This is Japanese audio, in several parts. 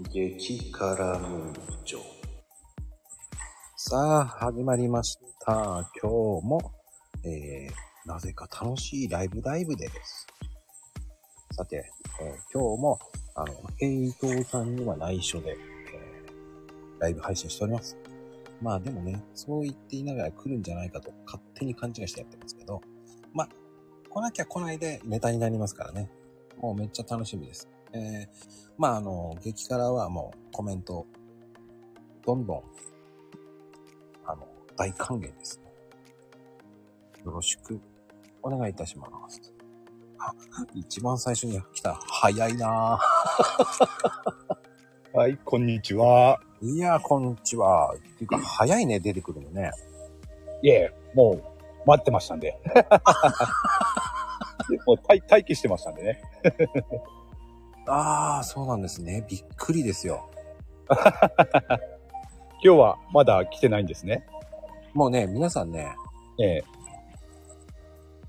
激辛ムーチョ。さあ、始まりました。今日も、えー、なぜか楽しいライブライブです。さて、えー今日も、あの、平等さんには内緒で、えーライブ配信しております。まあでもね、そう言っていながら来るんじゃないかと勝手に勘違いしてやってますけど、まあ、来なきゃ来ないでネタになりますからね。もうめっちゃ楽しみです。えー、まああの、激辛はもうコメント、どんどん、あの、大歓迎ですね。よろしくお願いいたします。あ、一番最初に来た。早いなぁ。はい、こんにちは。いやー、こんにちは。っていうか、早いね、出てくるのね。いえ、もう待ってましたんで。もう待待機してましたんでね。ああ、そうなんですね。びっくりですよ。今日はまだ来てないんですね。もうね、皆さんね、ええ。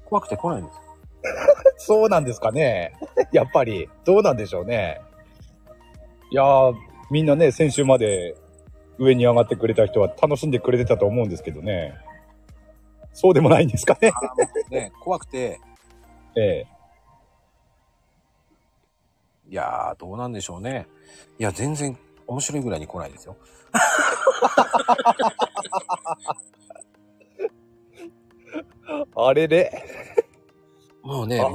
怖くて来ないんですよ。そうなんですかね。やっぱり、どうなんでしょうね。いやー、みんなね、先週まで上に上がってくれた人は楽しんでくれてたと思うんですけどね。そうでもないんですかね。あーもうね、怖くて、ええ。いやー、どうなんでしょうね。いや、全然面白いぐらいに来ないですよ。あれれ。もうね、あ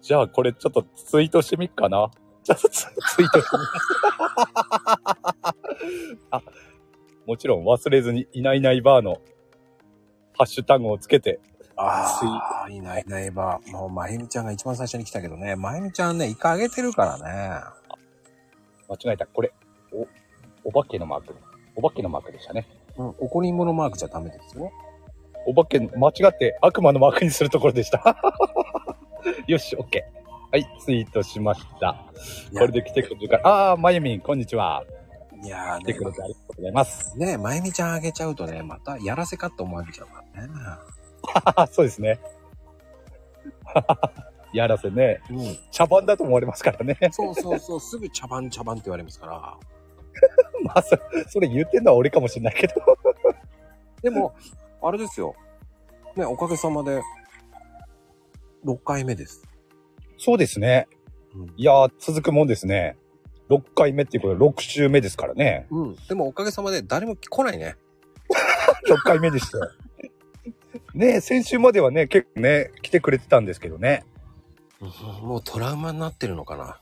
じゃあこれちょっとツイートしてみっかな。ちょっとツツイートしてみあ、もちろん忘れずにいないいないばーのハッシュタグをつけて、ああ、いないいないば。もう、まゆみちゃんが一番最初に来たけどね、まゆみちゃんね、イカあげてるからね。間違えた。これ、お、お化けのマーク。お化けのマークでしたね。うん、怒りんぼのマークじゃダメですよ。お化けの、間違って悪魔のマークにするところでした。よし、オッケー。はい、ツイートしました。これで来てくれるから。ああー、まゆみん、こんにちは。いやー来てくれてありがとうございます。ね、まゆみちゃんあげちゃうとね、またやらせかって思われちゃうからね。そうですね。やらせね。うん。茶番だと思われますからね。そうそうそう、すぐ茶番茶番って言われますから。まあ、そそれ言ってんのは俺かもしれないけど。でも、あれですよ。ね、おかげさまで、6回目です。そうですね。うん。いやー、続くもんですね。6回目っていうことで6週目ですからね。うん。でもおかげさまで誰も来ないね。6回目でしたよ。ねえ、先週まではね、結構ね、来てくれてたんですけどね。うんもうトラウマになってるのかな？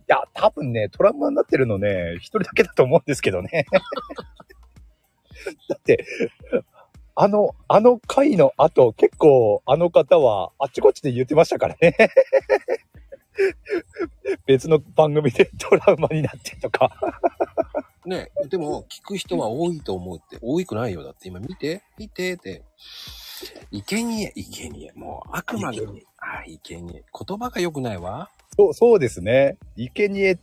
いや、多分ね、トラウマになってるのね、一人だけだと思うんですけどね。だって、あの、あの回の後、結構あの方はあっちこっちで言ってましたからね。別の番組でトラウマになってとか。ね、でも聞く人は多いと思うって、多いくないよ。だって今見て、見てって。いけにえ、いけにえ。もう悪魔の、あ、いけにえ。言葉が良くないわ。そう、そうですね。生贄う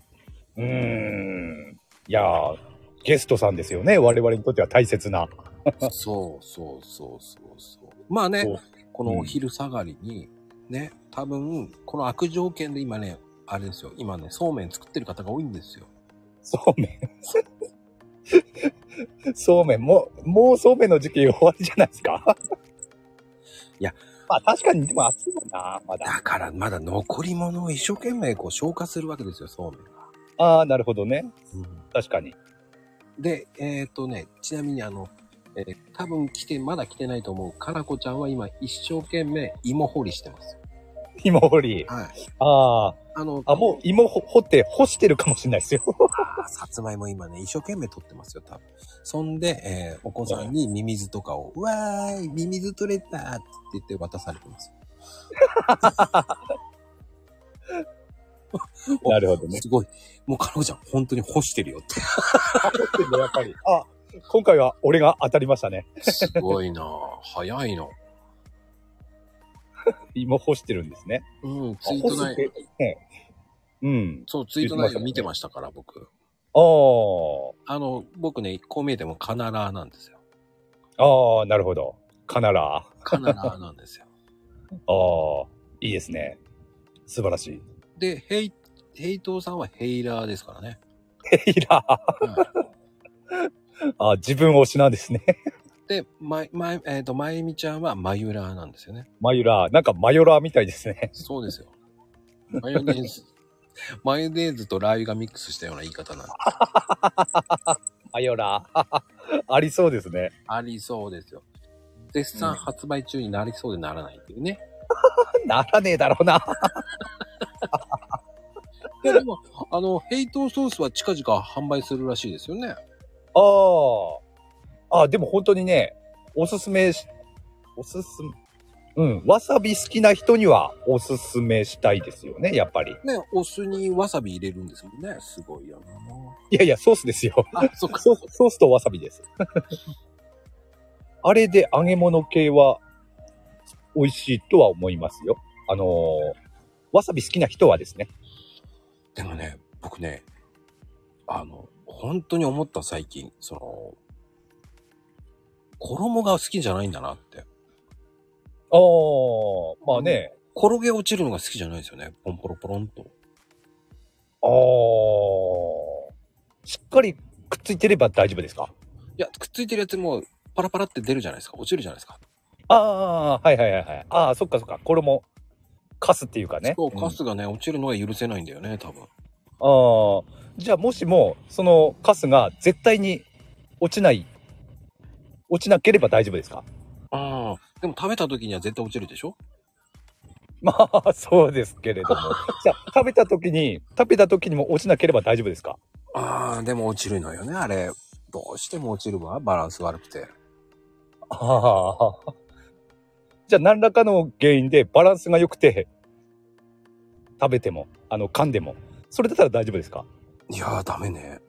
ーん。いやー、ゲストさんですよね。我々にとっては大切な。そうそうそうそうそう。まあねこのお昼下がりに、ね、多分、この悪条件で今ね、あれですよ。今ね、そうめん作ってる方が多いんですよ。そうめん。そうめん、もう、もうそうめんの時期終わりじゃないですか？いや。まあ確かに、でも暑いもんな、まだ。だからまだ残り物を一生懸命こう消化するわけですよ、そうめんが。ああ、なるほどね。うん確かに。で、えっ、とね、ちなみにあの、えー多分来て、まだ来てないと思う、かなこちゃんは今一生懸命芋掘りしてますよ。芋掘り。はい。ああの、あ、あ、もう芋ほ掘って干してるかもしれないですよ。さつまいも今ね、一生懸命取ってますよ、多分。そんで、えーお子さんにミミズとかを、うわーい、ミミズ取れたって言って渡されてます。なるほどね。すごい。もうかなこちゃん、本当に干してるよって。やっぱり。あ、今回は俺が当たりましたね。すごいなぁ。早いの。芋干してるんですね。うん、ツあイート内、干すって、ねうん。そう、ツイート内容見てましたから、僕。ああ。あの、僕ね、こう見えてもカナラーなんですよ。ああ、なるほど。カナラ。カナラーなんですよ。ああ、いいですね。素晴らしい。で、ヘイ、ヘイトーさんはヘイラーですからね。ヘイラー。はい あ、自分推しなんですね。で、ま、ま、えっ、と、まゆみちゃんはマユラーなんですよね。マユラー。なんかマヨラーみたいですね。そうですよ。マヨネーズ。マヨネーズとラー油がミックスしたような言い方なんで。マヨラー。ありそうですね。ありそうですよ。絶賛発売中になりそうでならないっていうね。ならねえだろうな。いや、でも、あの、ヘイトソースは近々販売するらしいですよね。ああ。あでも本当にね、おすすめし、おすすめ、うん、わさび好きな人にはおすすめしたいですよね、やっぱり。ね、お酢にわさび入れるんですもんね。すごいよいやいや、ソースですよ。な。あ、そっか。ソースソースとわさびです。あれで揚げ物系は美味しいとは思いますよ。あのーわさび好きな人はですね。でもね、僕ね、あの、本当に思った最近、その、衣が好きじゃないんだなって。ああ、まあね。転げ落ちるのが好きじゃないですよね。ポンポロポロンと。ああ、しっかりくっついてれば大丈夫ですか？いや、くっついてるやつもパラパラって出るじゃないですか。落ちるじゃないですか。ああ、はいはいはいはい。ああ、そっかそっか。衣、カスっていうかね。そう、うんカスがね、落ちるのが許せないんだよね、多分。ああ、じゃあもしも、そのカスが絶対に落ちない、落ちなければ大丈夫ですか？ああ、でも食べた時には絶対落ちるでしょ？まあ、そうですけれども。じゃあ、食べた時に、食べた時にも落ちなければ大丈夫ですか？ああ、でも落ちるのよね、あれ。どうしても落ちるわ、バランス悪くて。ああ。じゃあ、何らかの原因でバランスが良くて、食べても、あの、噛んでも、それだったら大丈夫ですか？いやー、ダメね。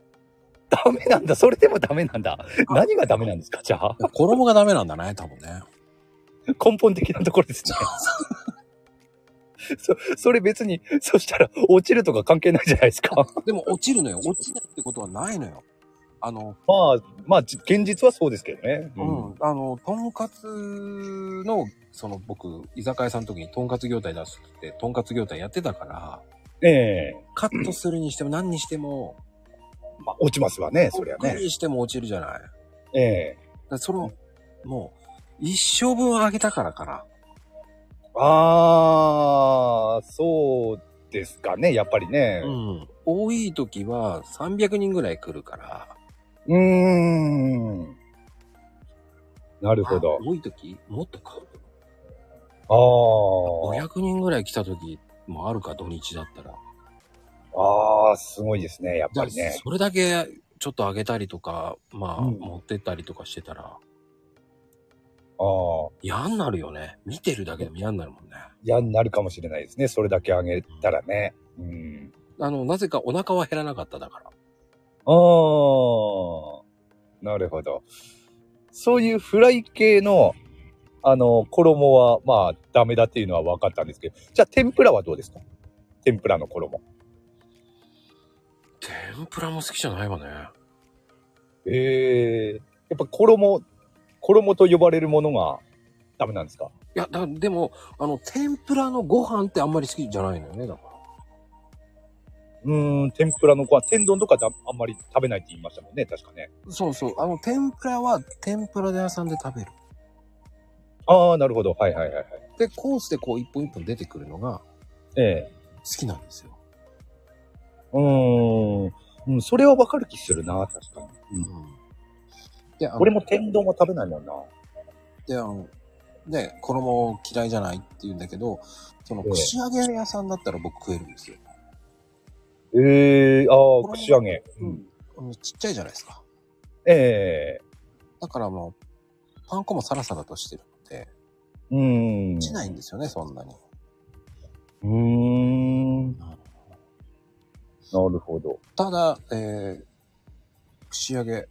ダメなんだ。それでもダメなんだ。何がダメなんですか？じゃあ。衣がダメなんだね、多分ね。根本的なところですね。そ、それ別に、そしたら落ちるとか関係ないじゃないですか。でも落ちるのよ。落ちないってことはないのよ。あの、まあ、まあ、じ現実はそうですけどね。うん、あの、とんかつの、その僕、居酒屋さんの時にとんかつ業態出すって、とんかつ業態やってたから、ええカットするにしても何にしても、まあ、落ちますわね、そりゃね。にしても落ちるじゃない。ええらその、もう、一生分あげたからかな。ああ、そうですかね、やっぱりね。うん。多い時は300人ぐらい来るから。うーん。なるほど。多い時？もっとか。ああ。500人ぐらい来た時もあるか、土日だったら。ああ、すごいですね、やっぱりね。それだけちょっとあげたりとか、まあ、うん持ってったりとかしてたら、ああ。嫌になるよね。見てるだけでも嫌になるもんね。嫌になるかもしれないですね。それだけあげたらね。うん。あの、なぜかお腹は減らなかっただから。ああ。なるほど。そういうフライ系の、あの、衣は、まあ、ダメだっていうのは分かったんですけど、じゃあ、天ぷらはどうですか？天ぷらの衣。天ぷらも好きじゃないわね。ええやっぱ衣、衣と呼ばれるものがダメなんですか？いや、だでも、あの、天ぷらのご飯ってあんまり好きじゃないのよね、だから。うーん、天ぷらのご飯、天丼とかだあんまり食べないって言いましたもんね、確かね。そうそう。あの、天ぷらは天ぷら屋さんで食べる。ああ、なるほど。はいはいはいはい。で、コースでこう一本一本出てくるのがええ好きなんですよ。うーん。うん、それはわかる気するな、確かに。うん。うん。で、あの俺も天丼は食べないもんな。で、あの、ね、衣嫌いじゃないって言うんだけど、そのええ串揚げ屋さんだったら僕食えるんですよ。ええああ、串揚げ。うん。あのちっちゃいじゃないですか。ええだからもう、パン粉もサラサラとしてるので、うーん。落ちないんですよね、そんなに。うーん。なるほど。ただ、えー、串揚げ、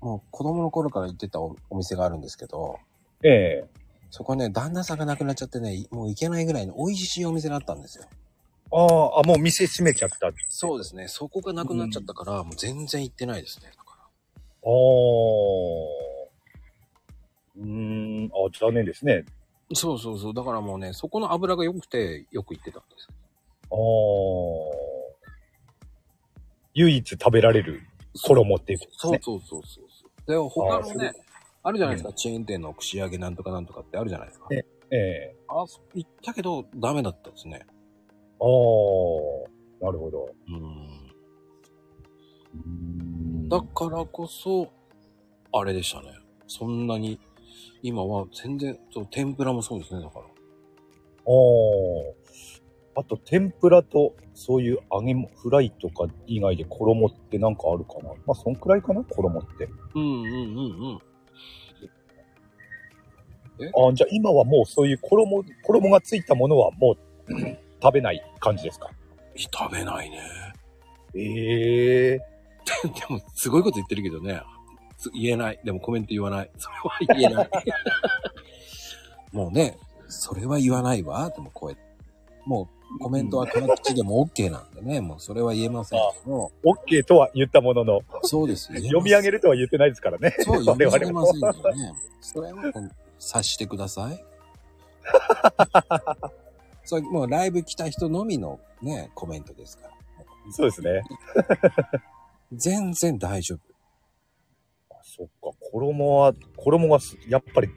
もう子供の頃から行ってたおお店があるんですけど、ええそこね、旦那さんが亡くなっちゃってね、もう行けないぐらいの美味しいお店だったんですよ。ああ、あ、もう店閉めちゃった。あそうですね。そこがなくなっちゃったから、もう全然行ってないですね。だからあ。うーん。あ残念ですね。そうそうそう。だからもうね、そこの油が良くて、よく行ってたんです。ああ。唯一食べられる衣っていうことですね。そうそうそうそう。で、他のあね、あるじゃないですか、チェーン店の串揚げなんとかなんとかってあるじゃないですか。ねええあ、行ったけど、ダメだったですね。ああ、なるほど。うん。うんだからこそ、あれでしたね。そんなに、今は全然、そう、天ぷらもそうですね、だから。ああ。あと、天ぷらと、そういう揚げも、フライとか以外で衣ってなんかあるかな？まあ、そんくらいかな？衣って。うんうんうんうん。ああ、じゃあ今はもうそういう衣、衣がついたものはもう 食べない感じですか？食べないね。ええ でも、すごいこと言ってるけどね。つ言えない。でもコメント言わない。それは言えない。もうね、それは言わないわ。でもこうやって。もうコメントはこの口でも OK なんでね。もうそれは言えませんけど。OK とは言ったものの、そうです。読み上げるとは言ってないですからね。そう、読み上げませんけどね。それは察してください。それもうライブ来た人のみのね、コメントですから。そうですね。全然大丈夫。あそっか、衣は、衣がすやっぱり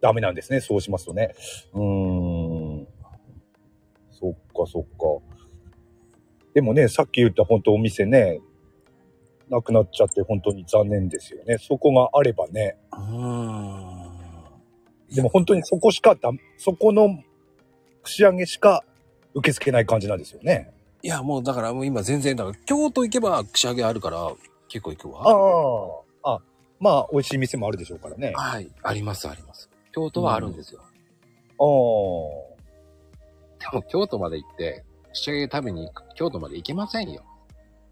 ダメなんですね。そうしますとね。うーん。そっか、そっか。でもね、さっき言った本当お店ね、なくなっちゃって本当に残念ですよね。そこがあればね。うーん。でも本当にそこしかだ、そこの串揚げしか受け付けない感じなんですよね。いや、もうだからもう今全然、だから京都行けば串揚げあるから結構行くあわ。あ。あ、まあ、美味しい店もあるでしょうからね。あはい。あります、あります。京都はあるんですよ。あ。でも京都まで行って、串揚げ食べに京都まで行けませんよ。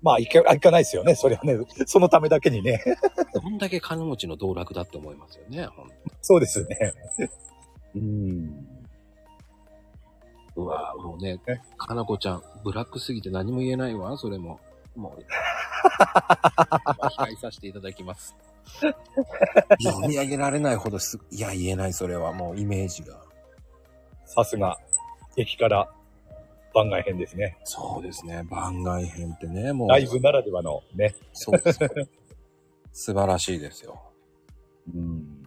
まあ、行か、行かないですよね。それはね、そのためだけにね。どんだけ金持ちの道楽だって思いますよね。ほんとそうですね。うん。うわもうねえ、かなこちゃん、ブラックすぎて何も言えないわ、それも。もう、控えさせていただきます。読み上げられないほどす、いや、言えない、それはもうイメージが。さすが、駅から番外編ですね。そうですね、番外編ってね、もう。ライブならではのね。そうですよ。素晴らしいですよ。うん。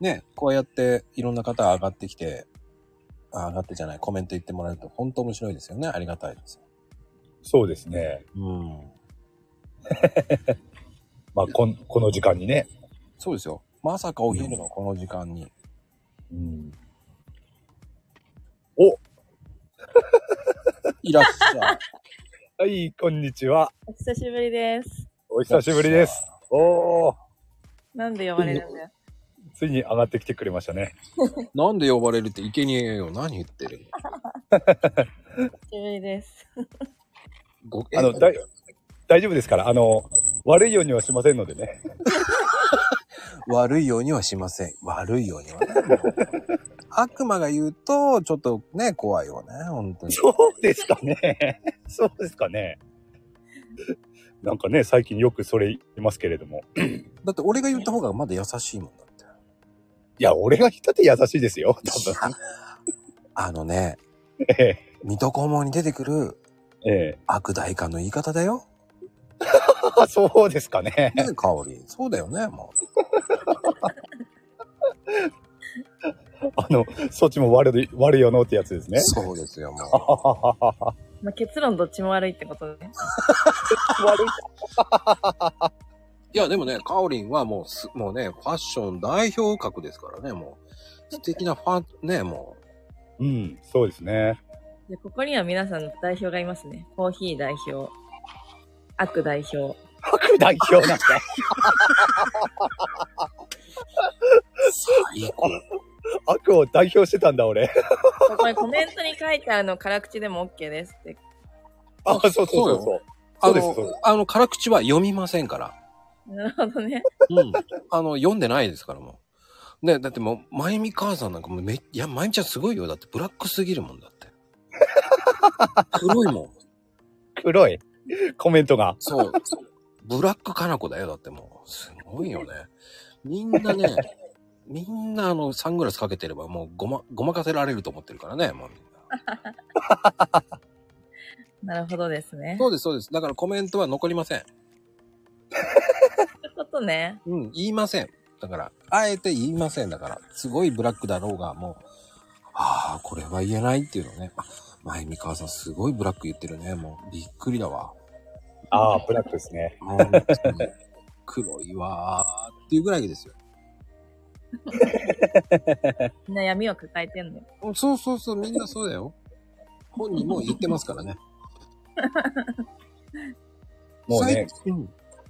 ね、こうやっていろんな方が上がってきて、あ上がってじゃない、コメント言ってもらえると本当面白いですよね。ありがたいです。そうですね。うん。まあ、こん、この時間にね。そうですよ。まさかお昼のこの時間に。うん。お いらっしゃい。はい、こんにちは。お久しぶりです。お久しぶりです。おー、なんで呼ばれるんだよ。ついに上がってきてくれましたね。なんで呼ばれるっていけにえよ。何言ってるお久しぶりです。ごあの、だい、大丈夫ですから。あの、悪いようにはしませんのでね。悪いようにはしません。悪いようにはね。悪魔が言うと、ちょっとね、怖いよね。本当に。そうですかね。そうですかね。なんかね、最近よくそれ言いますけれども。だって俺が言った方がまだ優しいもんだって。いや、俺が言ったって優しいですよ。多分。あのね、え水戸黄門に出てくるえ、ええ。悪大官の言い方だよ。あ、そうですかね。ね、香り。そうだよね、も あの、そっちも悪い、悪いよのってやつですう。ね。そうですよ、もう。まあ、結論どっちも悪いってことね。悪い。いや、でもね、カオリンはもうす、もうね、ファッション代表格ですからね、もう。素敵なファン、ね、もうん、そうですね。で、ここには皆さんの代表がいますね。コーヒー代表。悪代表。白代表なんだ。う、最高。悪を代表してたんだ、俺。これコメントに書いてあるの辛口でも OK ですって。あ、そうそうそうそう。あそうですそうでの、あの、辛口は読みませんから。なるほどね。うん。あの、読んでないですから、もう。ね、だってもう、まゆみ母さんなんかもうめ、いや、まゆみちゃんすごいよ。だって、ブラックすぎるもんだって。黒いもん。黒い。コメントが。そう。ブラックかな子だよ。だってもう、すごいよね。みんなね、みんなあの、サングラスかけてればもうごま、ごまかせられると思ってるからね、もうみんな。なるほどですね。そうです、そうです。だからコメントは残りません。そういうことね。うん、言いません。だから、あえて言いません。だから、すごいブラックだろうが、もう、ああ、これは言えないっていうのね。あ、前見川さんすごいブラック言ってるね。もう、びっくりだわ。ああ、ブラックですね。黒いわーっていうぐらいですよ。みんな闇を抱えてんのよ。そうそうそう、みんなそうだよ。本人も言ってますからね。もうね、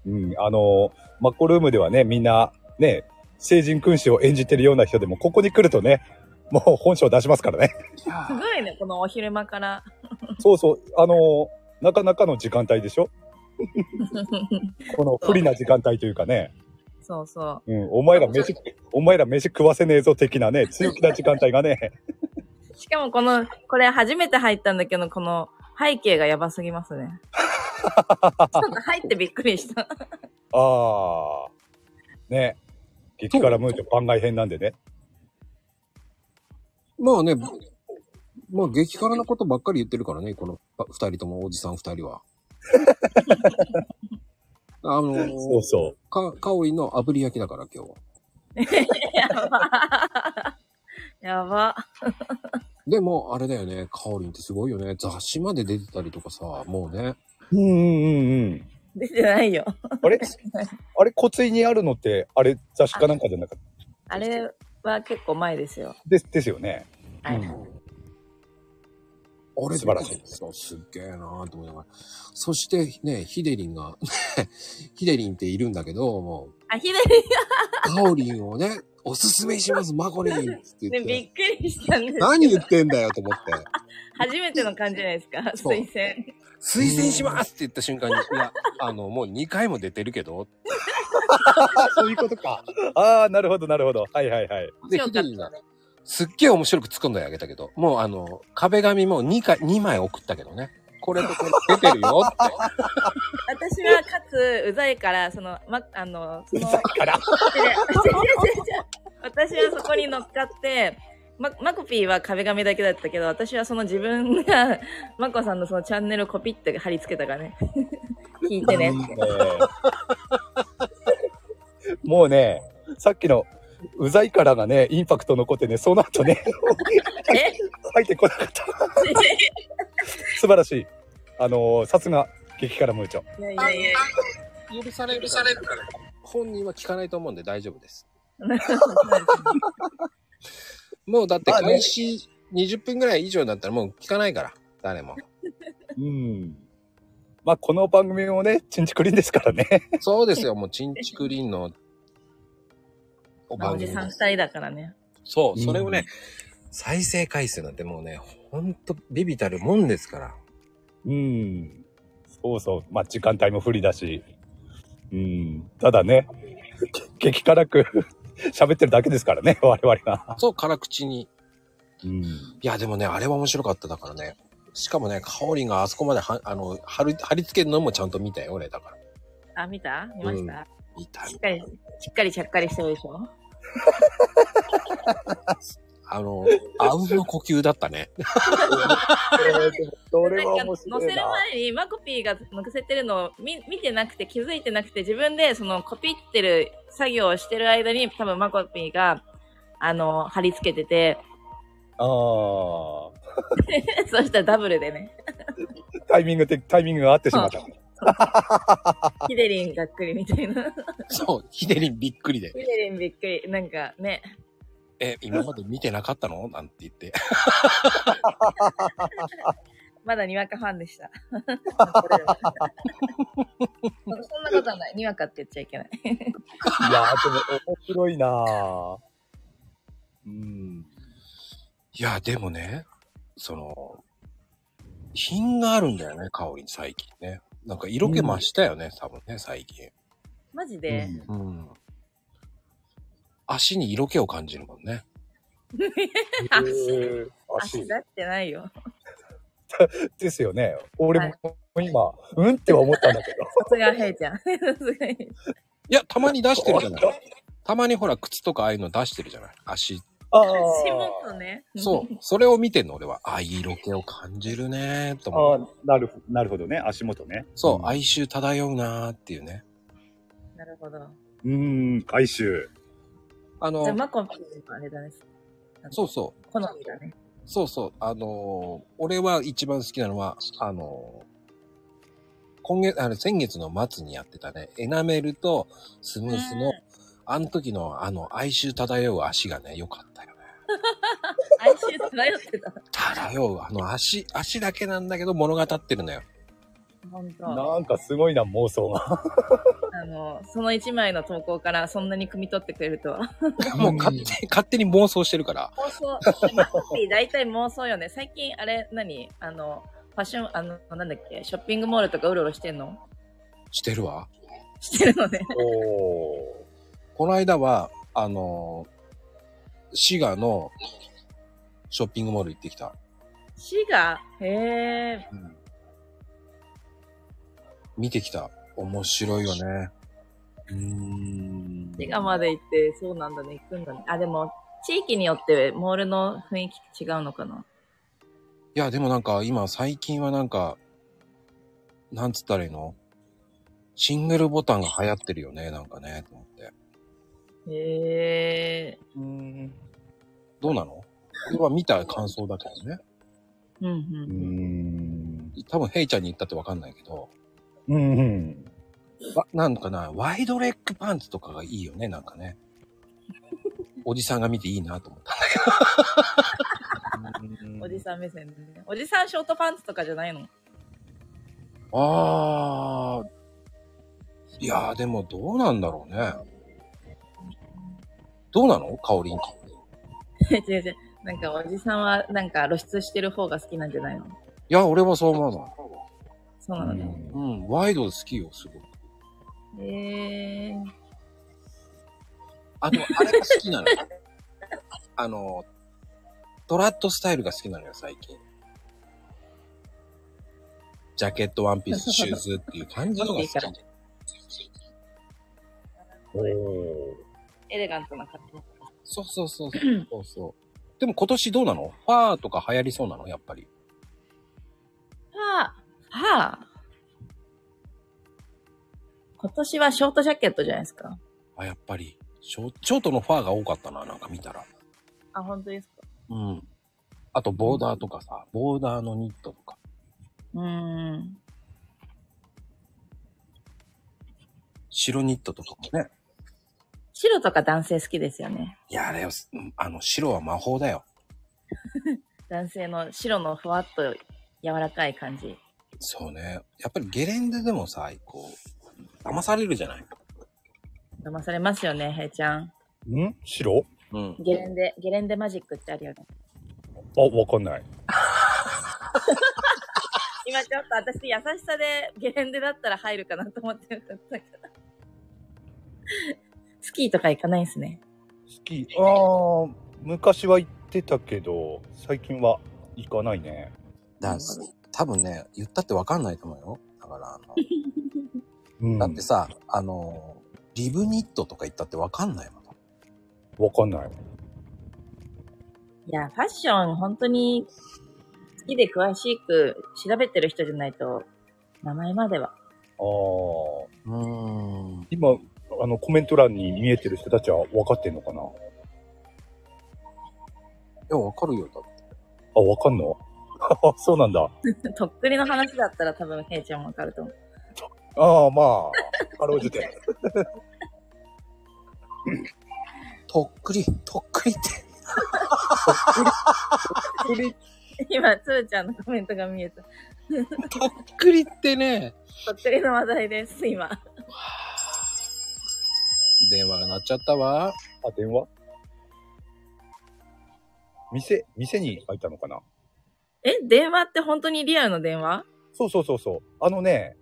うん、あの、マッコルームではね、みんな、ね、聖人君子を演じてるような人でも、ここに来るとね、もう本性出しますからね。いやーすごいね、このお昼間から。そうそう、あの、なかなかの時間帯でしょ？この不利な時間帯というかね、そうそうん、お前ら飯、お前ら飯食わせねえぞ的なね、強気な時間帯がね、う。しかもこの、これ初めて入ったんだけど、この背景がやばすぎますね。ちょっと入ってびっくりした。ああ、ね、激辛ムーチョ番外編なんでね。まあね、まあ激辛なことばっかり言ってるからね、このあ二人ともおじさん二人は。あのーそうそう。か、かおりの炙り焼きだから今日。やば。やば。でも、あれだよね、かおりんってすごいよね。雑誌まで出てたりとかさ、もうね。うんうんうんうん。出てないよ。あれ？あれ、骨髄にあるのって、あれ、雑誌かなんかじゃなかった？あれは結構前ですよ。です、ですよね。はい。うんあれ素晴らしいそう、すっげえなーと思いながら。そしてね、ヒデリンが、ヒデリンっているんだけど、もあ、ひでう、かおりんをね、おすすめします、マコリンってって。びっくりしたんですけど何言ってんだよと思って。初めての感じじゃないですか、推薦。推薦しますって言った瞬間に、いや、あの、もう2回も出てるけど、そういうことか。ああ、なるほど、なるほど。はいはいはい。で、ヒデリンが、すっげえ面白く突っ込んであげたけど、もうあの、壁紙も2回、2枚送ったけどね。これとこれ出てるよって。私はかつ、うざいから、その、ま、あの、その、だから、私はそこに乗っかって、ま、マコピーは壁紙だけだったけど、私はその自分が、マコさんのそのチャンネルをコピって貼り付けたからね。聞いてねって。もうね、さっきの、うざいからがね、インパクト残ってね、その後ね、え？入ってこなかった。素晴らしい。あのーさすが、激辛ムーチョ。いやいやいや。許されるされるから。本人は聞かないと思うんで大丈夫です。もうだって開始20分ぐらい以上になったらもう聞かないから、誰も。うん。まあ、この番組もね、チンチクリンですからね。そうですよ、もうチンチクリンのおお番組です。じさん二人だからね。そう、それをね、再生回数なんてもうね、ほんとビビたるもんですから。うん。そうそう。まあ、時間帯も不利だし。うん。ただね、激辛く 喋ってるだけですからね、我々が。そう、辛口に。うん。いや、でもね、あれは面白かっただからね。しかもね、カオリンがあそこまでは、あの、貼り、貼り付けるのもちゃんと見たよ、俺、だから。あ、見た？見ました、見たしっかり、しっかりちゃっかりしてるでしょ？あの、あうんの呼吸だったね。それはなんか面白いな。載せる前にマコピーが載せてるのを見見てなくて気づいてなくて自分でそのコピってる作業をしてる間に多分マコピーがあの貼り付けててああ。そしたらダブルでねタイミング的、タイミングが合ってしまった。ヒデリンがっくりみたいなそう、ヒデリンびっくりでヒ。デリンびっくりなんかねえ、今まで見てなかったの？なんて言って。まだにわかファンでしたそんなことはないにわかって言っちゃいけないいやー、でも面白いなぁ。うん。いや、でもね、その、品があるんだよね、香りに最近ね。なんか色気増したよね、多分ね、最近。マジで、うん。足に色気を感じるもんね。足足足出してないよ ですよね。俺も今、うんっては思ったんだけど。さすがヘイちゃんさすがヘイいや、たまに出してるじゃない。たまにほら、靴とかああいうの出してるじゃない。足。あ足元ね。そう。それを見てんの、俺は。あ、色気を感じるねと思う。ああ、なるほど、なるほどね。足元ね。そう、ん哀愁漂うなーっていうね。なるほど。うーん、回収。あじゃあ、の、マコピーはあれだね。そうそう。好みだね。そうそう。あのー俺は一番好きなのは、あのー今月、あの、先月の末にやってたね、エナメルとスムースの、あの時のあの、哀愁漂う足がね、良かったよね。哀愁漂ってた。漂う、あの足、足だけなんだけど物語ってるのよ。本当。なんかすごいな、妄想が。あの、その一枚の投稿からそんなに汲み取ってくれるとは。もう勝手に、勝手に妄想してるから。妄想。マコピー大体妄想よね。最近、あれ、何？あの、ファッション、あの、なんだっけ、ショッピングモールとかうろうろしてんの？してるわ。してるのね。おー。この間は、あのー滋賀のショッピングモール行ってきた。滋賀？へえ。見てきた。面白いよね。うーん。滋賀まで行って、そうなんだね、行くんだね。あ、でも、地域によってモールの雰囲気違うのかな？いや、でもなんか今最近はなんか、なんつったらいいの？シングルボタンが流行ってるよね、なんかね、と思って。へえ。うーん。どうなの？これは見た感想だけどね。うんう。うんーん。多分ヘイちゃんに言ったってわかんないけど、うんうん。わなんかな、ワイドレッグパンツとかがいいよね、なんかね。おじさんが見ていいなと思った。おじさん目線でね。おじさんショートパンツとかじゃないの？あー。いやー、でもどうなんだろうね。どうなの？カオリン。違う違う。なんかおじさんはなんか露出してる方が好きなんじゃないの？いや、俺はそう思うな。そうなのね。うん、ワイド好きよ、すごく。へえ。あと、あれが好きなのよ。あの、トラットスタイルが好きなのよ、最近。ジャケット、ワンピース、シューズっていう感じのが好き。おー。エレガントな感じ。そうそうそうそうそう。でも今年どうなの？ファーとか流行りそうなの？やっぱり。はあ、はあ。今年はショートジャケットじゃないですか。あ、やっぱり。ショショートのファーが多かったな、なんか見たら。あ、本当ですか？うん。あと、ボーダーとかさ、ボーダーのニットとか。うーん。白ニットとかもね。白とか男性好きですよね。いや、あれよ、すあの、白は魔法だよ。男性の白のふわっと柔らかい感じ。そうね。やっぱりゲレンデでもさ、こう、騙されるじゃない？騙されますよね、へいちゃん。ん？白？うん。ゲレンデ、ゲレンデマジックってあるよね。あ、わかんない。今ちょっと私優しさでゲレンデだったら入るかなと思ってたけど。スキーとか行かないんすね。スキー、あー、昔は行ってたけど、最近は行かないね。だ多分ね、言ったってわかんないと思うよ。だから、あの うん。だってさ、あの、リブニットとか言ったってわかんないもん。わかんない。いや、ファッション本当に好きで詳しく調べてる人じゃないと、名前までは。あー。うーん。今、あの、コメント欄に見えてる人たちは分かってんのかな？いや、わかるよ、だって。あ、分かんの？あ そうなんだ。とっくりの話だったら多分ヘイちゃんもわかると思う。ああ、まあ、かろうじて。とっくり、とっくりって。今、つーちゃんのコメントが見えた。とっくりってね。とっくりの話題です、今。電話が鳴っちゃったわ。あ、電話？店、店に入ったのかな？え、電話って本当にリアルの電話？そうそうそうそう。あのね、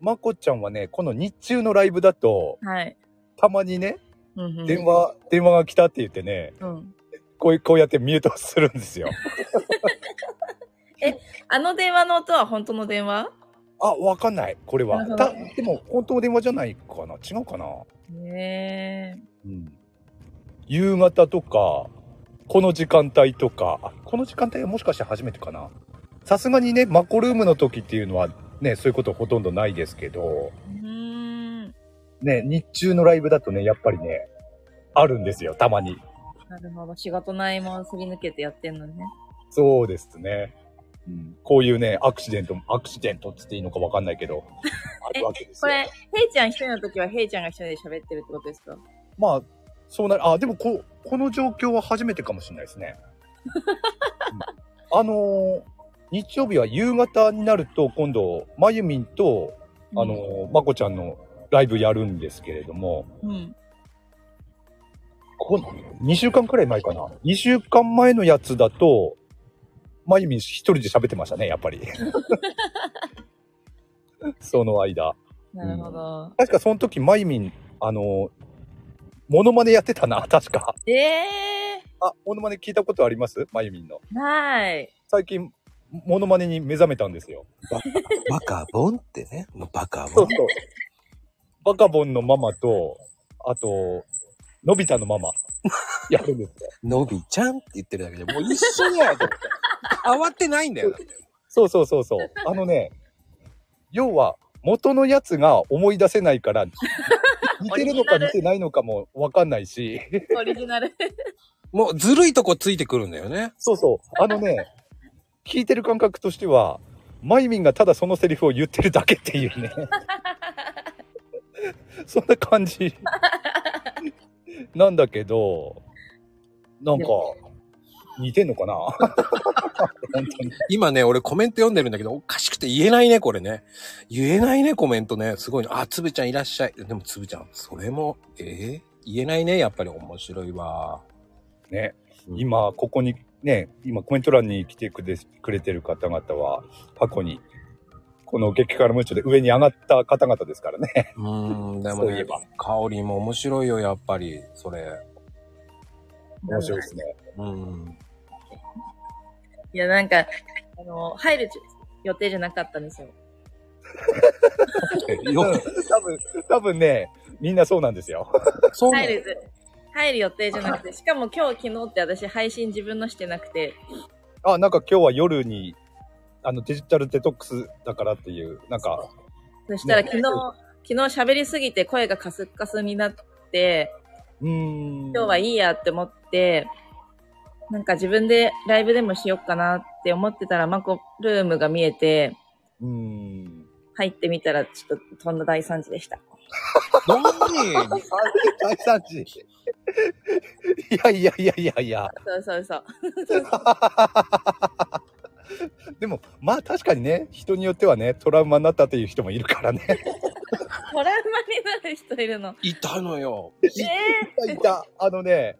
まこちゃんはね、この日中のライブだと、はい。たまにね、うんうん。電話、電話が来たって言ってね、うん。こういう、こうやってミュートするんですよ。あの電話の音は本当の電話？あ、わかんない。これはなる。ほたどでも、本当の電話じゃないかな？違うかな？へえ。うん。夕方とか、この時間帯とか、あこの時間帯はもしかして初めてかな。さすがにね、マコルームの時っていうのはね、そういうことほとんどないですけど、うーん。ね、日中のライブだとね、やっぱりね、あるんですよ、たまに。なるほど。仕事の合間をすり抜けてやってんのね。そうですね。うん、こういうね、アクシデント、アクシデントって言っていいのかわかんないけど、あるわけですよ。これ、ヘイちゃん一人の時はヘイちゃんが一人で喋ってるってことですか？まあ、そうなる、あ、でもこ、この状況は初めてかもしれないですね。うんあのー日曜日は夕方になると、今度、まゆみんと、あのーまこちゃんのライブやるんですけれども、うん。こ2週間くらい前かな。2週間前のやつだと、まゆみん一人で喋ってましたね、やっぱり。その間。なるほど。確かその時、まゆみん、あのーモノマネやってたな、確か。ええあ、モノマネ聞いたことあります？まゆみんの。ー、ない。最近、モノマネに目覚めたんですよ。バカボンってね。バカボン。そうそう。バカボンのママと、あと、のび太のママ、やるんですよ。のびちゃんって言ってるだけでもう一緒だよと思って。変わってないんだよ。そうそうそうそう。あのね、要は、元のやつが思い出せないから、似てるのか似てないのかもわかんないし、オリジナル。もうずるいとこついてくるんだよね。そうそう。あのね、聞いてる感覚としては、マイミンがただそのセリフを言ってるだけっていうね。そんな感じ。なんだけど、なんか、似てんのかな？本当に。今ね、俺コメント読んでるんだけど、おかしくて言えないね、これね。言えないね、コメントね。すごいね。あ、つぶちゃんいらっしゃい。でもつぶちゃん、それも、えー？言えないね。やっぱり面白いわ。ね、うん今、ここに、ね、今コメント欄に来てくれくれてる方々は、過去に、この激辛ムーチョで上に上がった方々ですからね。うーん、でもねそういえば、香りも面白いよ、やっぱり、それ。面白いですね。うん。いや、なんか、あの、入る予定じゃなかったんですよ。よ、多分、多分ね、みんなそうなんですよ。そう入るず、入る予定じゃなくて、しかも今日、昨日って私配信自分のしてなくて、あ、なんか今日は夜に、あの、デジタルデトックスだからっていう、なんか、そしたらね昨日、昨日喋りすぎて声がカスッカスになって、うーん。今日はいいやって思って、なんか自分でライブでもしよっかなって思ってたら、マコルームが見えて、うーん。入ってみたら、ちょっととんだ大惨事でした。何？大惨事？いやいやいやいやいや。そうそうそう。でも、まあ確かにね、人によってはね、トラウマになったっていう人もいるからね。トラウマになる人いるの？いたのよ。えいた。あのね、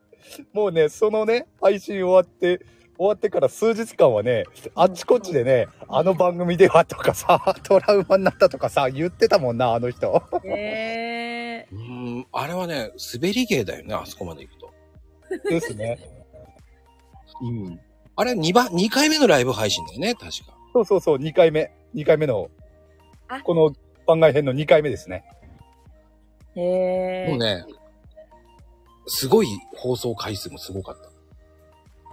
もうね、そのね、配信終わって、終わってから数日間はね、あっちこっちでね、あの番組ではとかさ、トラウマになったとかさ、言ってたもんな、あの人。ー、えうーん、あれはね、滑り芸だよね、あそこまで行くと。ですね。うん。あれ、2番、2回目のライブ配信だよね、確か。そうそうそう、2回目。2回目のあ、この番外編の2回目ですね。ー、えー、もうね、すごい放送回数もすごかった。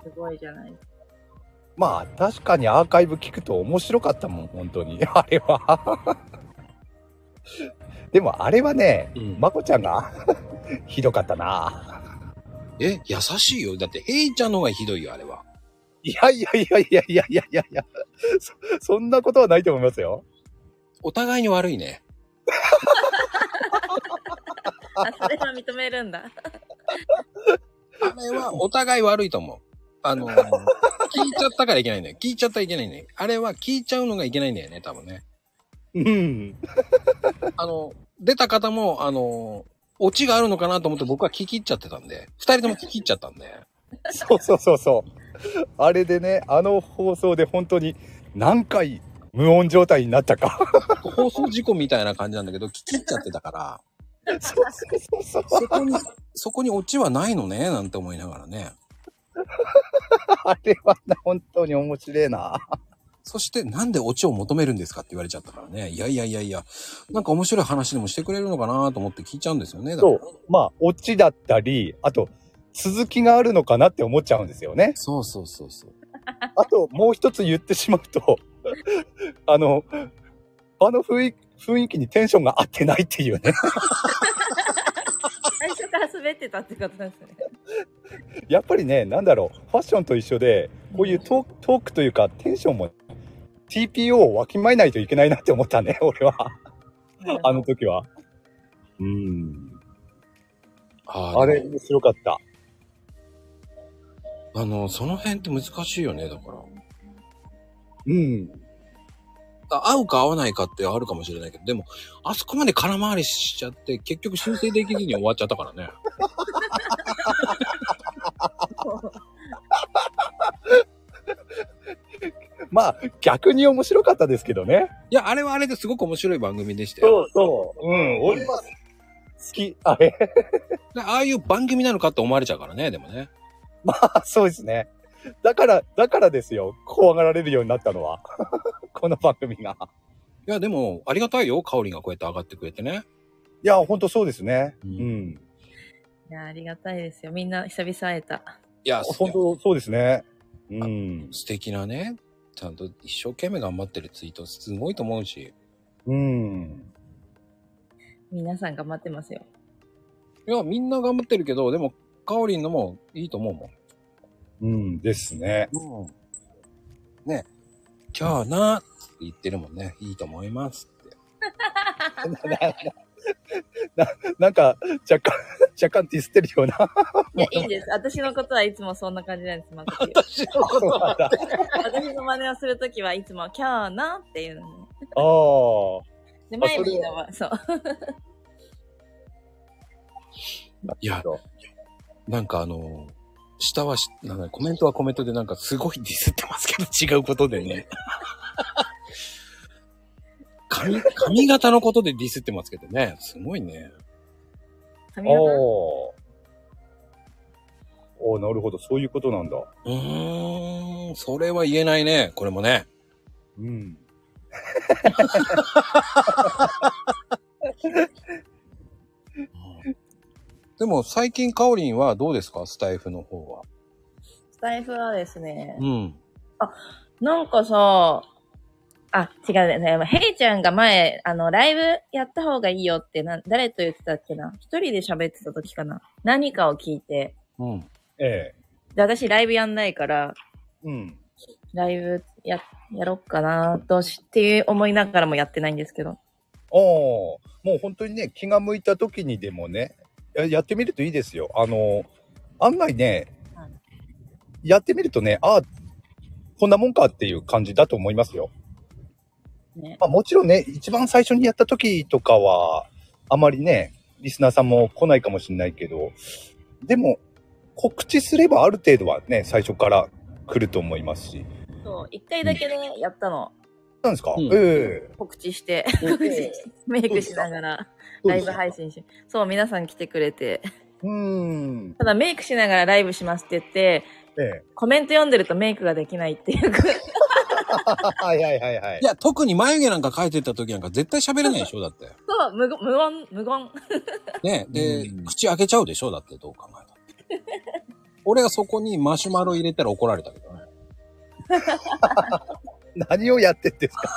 すごいじゃない。まあ、確かにアーカイブ聞くと面白かったもん、本当に。あれは。でも、あれはね、うんまこちゃんが ひどかったな。え、優しいよ。だって、ヘイちゃんの方がひどいよ、あれは。いやいやいやいやいやいやいやいや、そ、そんなことはないと思いますよ。お互いに悪いね。あ、それは認めるんだ。あれはお互い悪いと思う。あの、聞いちゃったからいけないんだよ。聞いちゃったらいけないんだよ。あれは聞いちゃうのがいけないんだよね、多分ね。うん。あの、出た方も、あの、オチがあるのかなと思って僕は聞き入っちゃってたんで、二人とも聞き入っちゃったんで。そうそうそうそう。あれでね、あの放送で本当に何回無音状態になったか。放送事故みたいな感じなんだけど、聞き入っちゃってたから、そうそうそうそう。そこに、そこにオチはないのね、なんて思いながらね。あれはな本当に面白いな。そして、なんでオチを求めるんですかって言われちゃったからね。いやいやいやいや、なんか面白い話でもしてくれるのかなと思って聞いちゃうんですよね。そう。まあ、オチだったり、あと、続きがあるのかなって思っちゃうんですよね。そうそうそうそう。あと、もう一つ言ってしまうと、あの、あの雰囲雰囲気にテンションが合ってないっていうね。最初から滑ってたってことですね。やっぱりね、なんだろう、ファッションと一緒で、こういうトークトークというか、テンションも TPO をわきまえないといけないなって思ったね、俺は。あの時は。うん。ああれ、面白かった。あの、その辺って難しいよね、だから。うん。あ合うか合わないかってあるかもしれないけど、でも、あそこまで空回りしちゃって、結局修正できずに終わっちゃったからね。まあ、逆に面白かったですけどね。いや、あれはあれですごく面白い番組でしたよ。うそう。うん、俺は好き。あれでああいう番組なのかって思われちゃうからね、でもね。まあ、そうですね。だから、だからですよ。怖がられるようになったのは。この番組が。いや、でも、ありがたいよ、カオリンがこうやって上がってくれてね。いや、ほんとそうですね。ううんん。いや、ありがたいですよ。みんな久々会えた。いや、ほんとそうですね。うん。素敵なね、ちゃんと一生懸命頑張ってるツイート、すごいと思うし。うん。皆さん頑張ってますよ。いや、みんな頑張ってるけど、でも、カオリンのもいいと思うもん。うんですね。うん。ね、今日なって言ってるもんね。いいと思いますって。ななんか、若干、若干ディスってるような。いや、いいです。私のことはいつもそんな感じなんです、私のこそうなんだ私の真似をするときはいつも、今日のっていうのね。あで、マイミーのは、そう。あ。いやなんかあの、下はし、なんかコメントはコメントでなんかすごいディスってますけど、違うことでね。髪、髪型のことでディスってますけどね。すごいね。髪型？おー。おーなるほど。そういうことなんだ。うーん、それは言えないね。これもね。うん。でも最近カオリンはどうですか？スタイフの方は。スタイフはですね、うん。なんかさ、あ、違うね。ヘイちゃんが前、あの、ライブやった方がいいよってな、誰と言ってたっけな？一人で喋ってた時かな何かを聞いて。うん。ええ。で、私ライブやんないから、うん。ライブや、やろっかなとし、っていう思いながらもやってないんですけど。おーもう本当にね、気が向いた時にでもね、ややってみるといいですよ。あの、案外ね、はいやってみるとね、ああ、こんなもんかっていう感じだと思いますよ。ね。まあ、もちろんね、一番最初にやった時とかは、あまりね、リスナーさんも来ないかもしれないけど、でも、告知すればある程度はね、最初から来ると思いますし。そう、一回だけね、やったの。なんですか、うんええ告知して、告知してメイクしながら、ライブ配信し、そう、皆さん来てくれて。うーん。ただメイクしながらライブしますって言って、ええ。コメント読んでるとメイクができないっていう。はいはいはいはいい。や、特に眉毛なんか描いてた時なんか絶対喋れないでしょだって。そう、無言、無言、無言。ね。でうん、口開けちゃうでしょだってどう考えた。俺はそこにマシュマロ入れたら怒られたけどね。何をやってんですか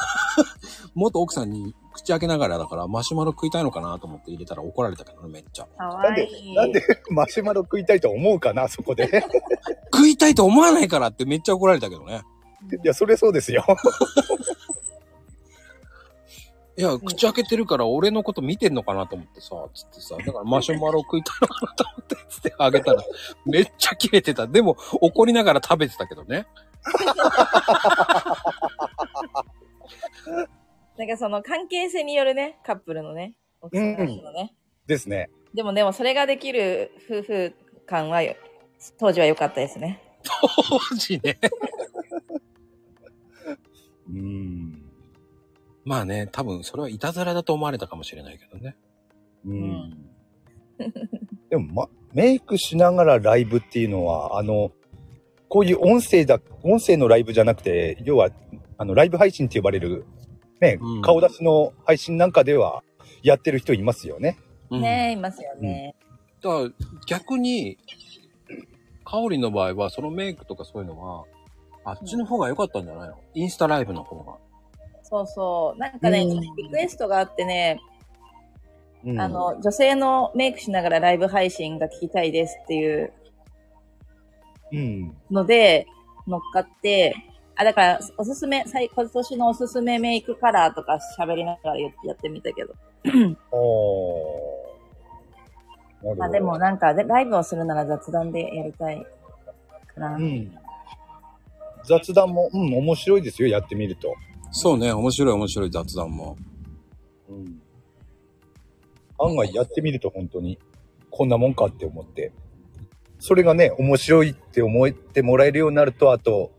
元奥さんに口開けながらだからマシュマロ食いたいのかなと思って入れたら怒られたけどね、めっちゃ。かなんでわいい。、なんでマシュマロ食いたいと思うかな、そこで？食いたいと思わないからってめっちゃ怒られたけどね。いや、それそうですよ。いや、口開けてるから俺のこと見てんのかなと思ってさ、つってさ、だからマシュマロ食いたいのかなと思って、つってあげたら、めっちゃ切れてた。でも、怒りながら食べてたけどね。なんかその関係性によるね、カップルのね、奥さんのね。ですね。でもでもそれができる夫婦感は、当時は良かったですね。当時ね。うーん。まあね、多分それはいたずらだと思われたかもしれないけどね。ううんん。でも、ま、メイクしながらライブっていうのは、あの、こういう音声だ、音声のライブじゃなくて、要は、あの、ライブ配信って呼ばれる、ね、うん顔出しの配信なんかでは、やってる人いますよね。うんねえ、いますよね。だから逆に、カオリンの場合は、そのメイクとかそういうのは、あっちの方が良かったんじゃないの？インスタライブの方が。そうそう。なんかね、うんリクエストがあってね、うんあ、の、女性のメイクしながらライブ配信が聞きたいですっていううん。ので、乗っかって、あ、だから、おすすめ、最今年のおすすめメイクカラーとか喋りながらややってみたけど。おまあでもなんか、でライブをするなら雑談でやりたいかな。うん。雑談も、うん、面白いですよ、やってみると。そうね、面白い面白い雑談も。うん。案外やってみると本当に、こんなもんかって思って。それがね、面白いって思ってもらえるようになると、あと、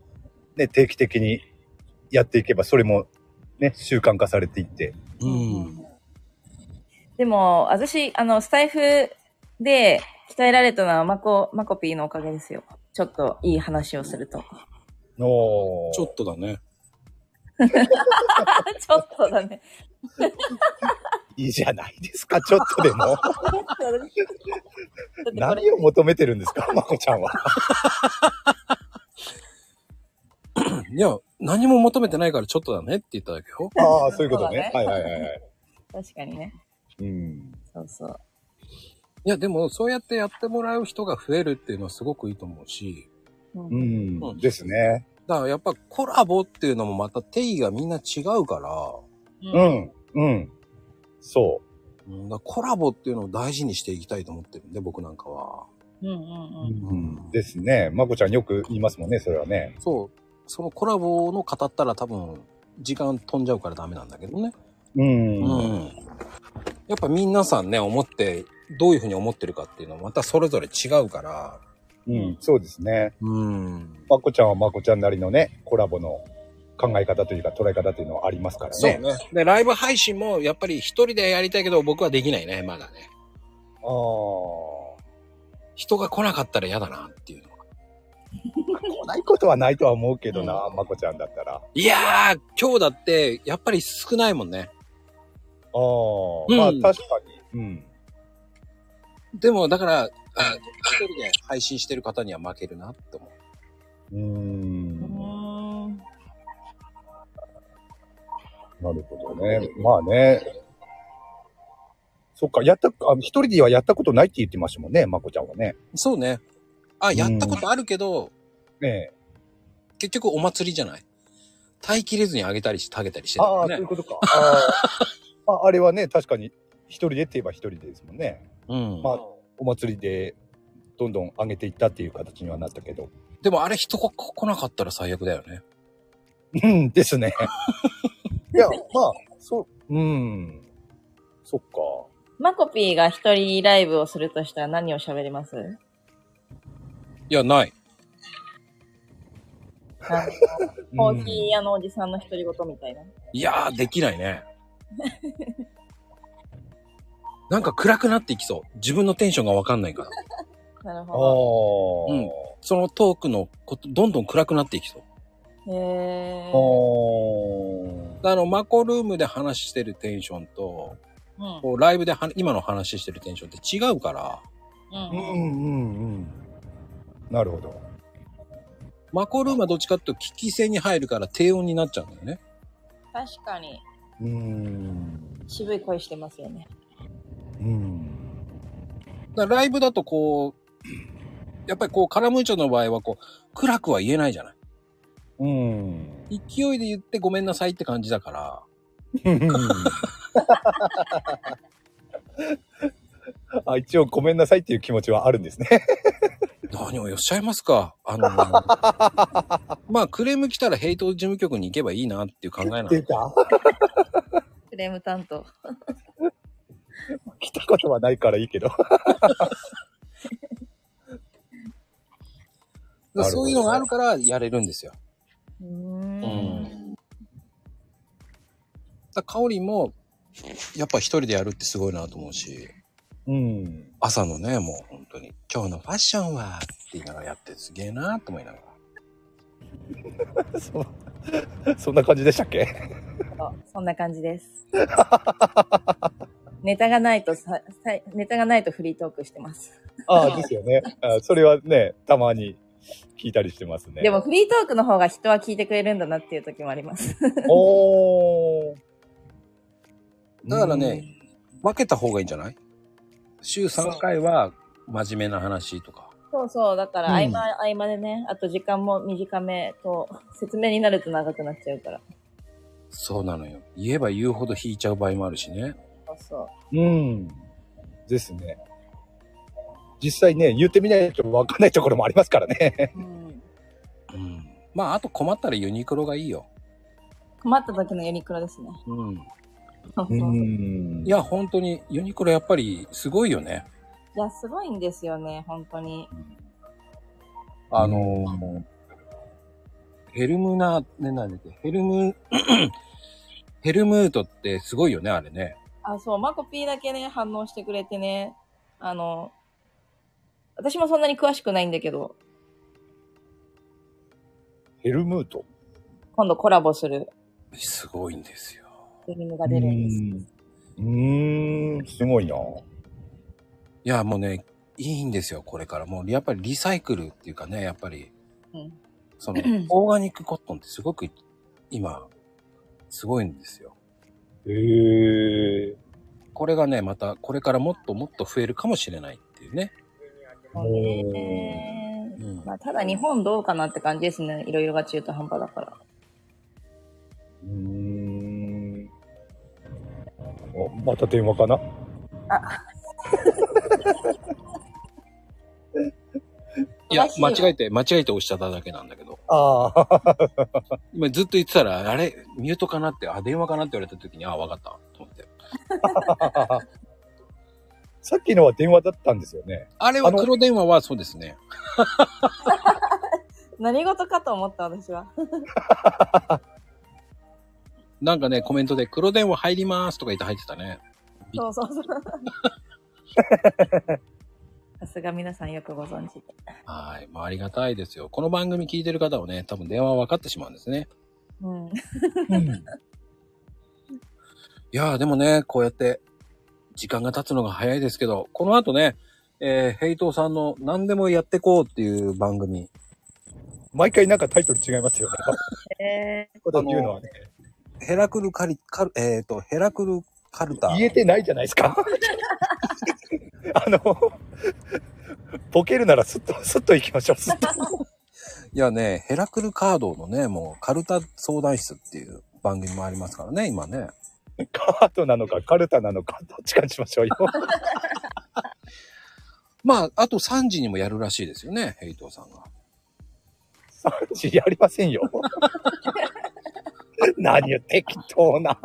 ね、定期的にやっていけば、それも、ね、習慣化されていって。うん。でも、私、あの、スタイフで鍛えられたのはマコ、マコピーのおかげですよ。ちょっといい話をすると。おーちょっとだね。ちょっとだね。いいじゃないですか、ちょっとでも。何を求めてるんですか、まこちゃんは。いや、何も求めてないからちょっとだねって言っただけよ。ああ、そういうことね。そうだはいはいはいはい。確かにね。うん。そうそう。いや、でも、そうやってやってもらう人が増えるっていうのはすごくいいと思うし、うんうん。うんですね。だからやっぱコラボっていうのもまた定義がみんな違うから、う。ん。うん。そうん、だからコラボっていうのを大事にしていきたいと思ってるんで、僕なんかは。うんうんう。うん。うん。ですね。まこちゃんよく言いますもんね、それはね。そう。そのコラボの語ったら多分、時間飛んじゃうからダメなんだけどね。うん。うん。やっぱ皆さんね、思って、どういうふうに思ってるかっていうのはまたそれぞれ違うから。うん。そうですね。うん。まこちゃんはまこちゃんなりのね、コラボの考え方というか捉え方というのはありますからね。そうね。で、ライブ配信もやっぱり一人でやりたいけど僕はできないね、まだね。ああ。人が来なかったら嫌だなっていうのは。来ないことはないとは思うけどな、まこちゃんだったら。あいやー、今日だってやっぱり少ないもんね。あ、うんまあ確かに。うん。でも、だから、あ一人で配信してる方には負けるなって思う。うー。うんなるほどね。まあね。そっか、やった、あ一人ではやったことないって言ってましたもんね、まこちゃんはね。そうね。あ、やったことあるけど、ねえ。結局お祭りじゃない？耐えきれずにあげたりして、あげたりしてたああ、もんねそういう。ことか。あー あ、あれはね、確かに、一人でって言えば一人でですもんね。うん。まあ、お祭りで、どんどん上げていったっていう形にはなったけど。でもあれ人が来なかったら最悪だよね。うんですね。いや、まあ、そう、うん。そっか。マコピーが一人ライブをするとしたら何を喋ります？いや、ない。コーヒー屋のおじさんの独り言みたいな。いやー、できないね。なんか暗くなっていきそう。自分のテンションがわかんないから。あ あなるほー。うんそのトークのこと、どんどん暗くなっていきそう。ど。へあー。ーあの、マコルームで話してるテンションと、うんこうライブでは今の話してるテンションって違うから、うんうんうんうん。なるほど。マコルームはどっちかっていうと聞き戦に入るから低音になっちゃうんだよね。確かにうーん。渋い声してますよね。うん。だからライブだとこう、やっぱりこう、カラムーチョの場合はこう、暗くは言えないじゃない。うん。勢いで言ってごめんなさいって感じだから、あ、一応ごめんなさいっていう気持ちはあるんですね。何をおっしゃいますかあの、まあ、クレーム来たらヘイト事務局に行けばいいなっていう考えなの。出た？クレーム担当。来たことはないからいいけど そういうのがあるからやれるんですよ。うーうんん。だかおりも、やっぱ一人でやるってすごいなと思うし、うん。朝のね、もう本当に、今日のファッションはって言いながらやってすげえなと思いながら。そう。そんな感じでしたっけ？そうそんな感じです。ネタがないとさ、さネタがないとフリートークしてます。ああ、ですよね。あそれはね、たまに聞いたりしてますね。でも、フリートークの方が人は聞いてくれるんだなっていう時もあります。おー。だからね分けた方がいいんじゃない？週3回は真面目な話とか。そうそう。だから、うん合間、合間でね、あと時間も短めと、説明になると長くなっちゃうから。そうなのよ。言えば言うほど引いちゃう場合もあるしね。そうそうん。ですね。実際ね、言ってみないと分かんないところもありますからね。う。うん。うん。まあ、あと困ったらユニクロがいいよ。困った時のユニクロですね。うん。そうそう。いんいや、本当にユニクロやっぱりすごいよね。や、すごいんですよね、本当に。あのーヘルムナー、ね、なんだっけ、ヘルム、ヘルムートってすごいよね、あれね。あ、そう、マコピーだけね、反応してくれてね、あの、私もそんなに詳しくないんだけど、ヘルムート？今度コラボするすごいんですよ。フィルムが出るんです。うーん、すごいな。いや、もうね、いいんですよ、これから。もう、やっぱりリサイクルっていうかね、やっぱり、うんその、オーガニックコットンってすごく、今、すごいんですよ。へえ。これがね、また、これからもっともっと増えるかもしれないっていうね。そうねうん。まあ、ただ日本どうかなって感じですね。いろいろが中途半端だから。うーん。お、また電話かな？いや、詳しいわ間違えて、間違えて押しちゃっただけなんだけど。ああ。今ずっと言ってたら、あれ、ミュートかなって、あ、電話かなって言われた時に、あ、わかった、と思って。さっきのは電話だったんですよね。あれは黒電話はそうですね。何事かと思った私は。なんかね、コメントで黒電話入りますとか言って入ってたね。そうそうそう。さすが皆さんよくご存知で。はい。まあ、ありがたいですよ。この番組聞いてる方はね、多分電話分かってしまうんですね。うん。うん。いやーでもね、こうやって、時間が経つのが早いですけど、この後ね、えー、ヘイトーさんの何でもやってこうっていう番組。毎回なんかタイトル違いますよね。えこと言うのはね。ヘラクルカリ、カル、えっ、と、ヘラクルカルタ。言えてないじゃないですか。あの、ボケるならスッと、スッと行きましょう。スッと。いやね、ヘラクルカードのね、もうカルタ相談室っていう番組もありますからね、今ね。カードなのかカルタなのか、どっちかにしましょうよ。まあ、あと3時にもやるらしいですよね、ヘイトーさんが。3時やりませんよ。何よ、適当な。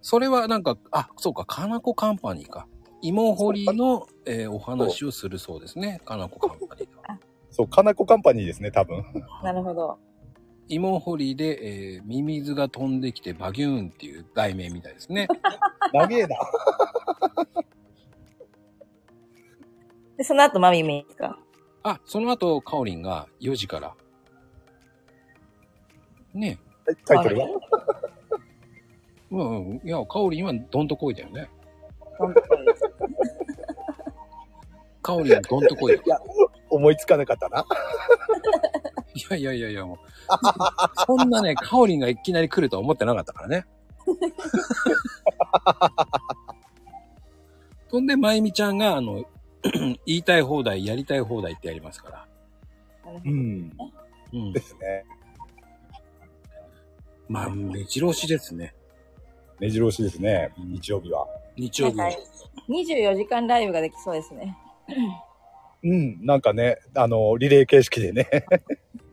それはなんか、あ、そうか、かなこカンパニーか。芋掘りの、えーお話をするそうですね、かなこカンパニーが。そう、かなこカンパニーですね、多分。ー、なるほど。芋掘りで、えーミミズが飛んできてバギューンっていう題名みたいですね。長えな。で、その後マミミですか？あ、その後、カオリンが4時から。ねタイトルは？うんうん。いや、カオリンはどんとこいだよね。本当にカオリンはどんとこいだよ。思いつかなかったな。いやいやいやいや、もう。そんなね、カオリンがいきなり来るとは思ってなかったからね。そんで、まゆみちゃんが、あの、言いたい放題、やりたい放題ってやりますから。うん。うんで。すね。まあ、目白押しですね。目白押しですね、日曜日は。日曜日は。はい24時間ライブができそうですね。うん、なんかね、あの、リレー形式でね。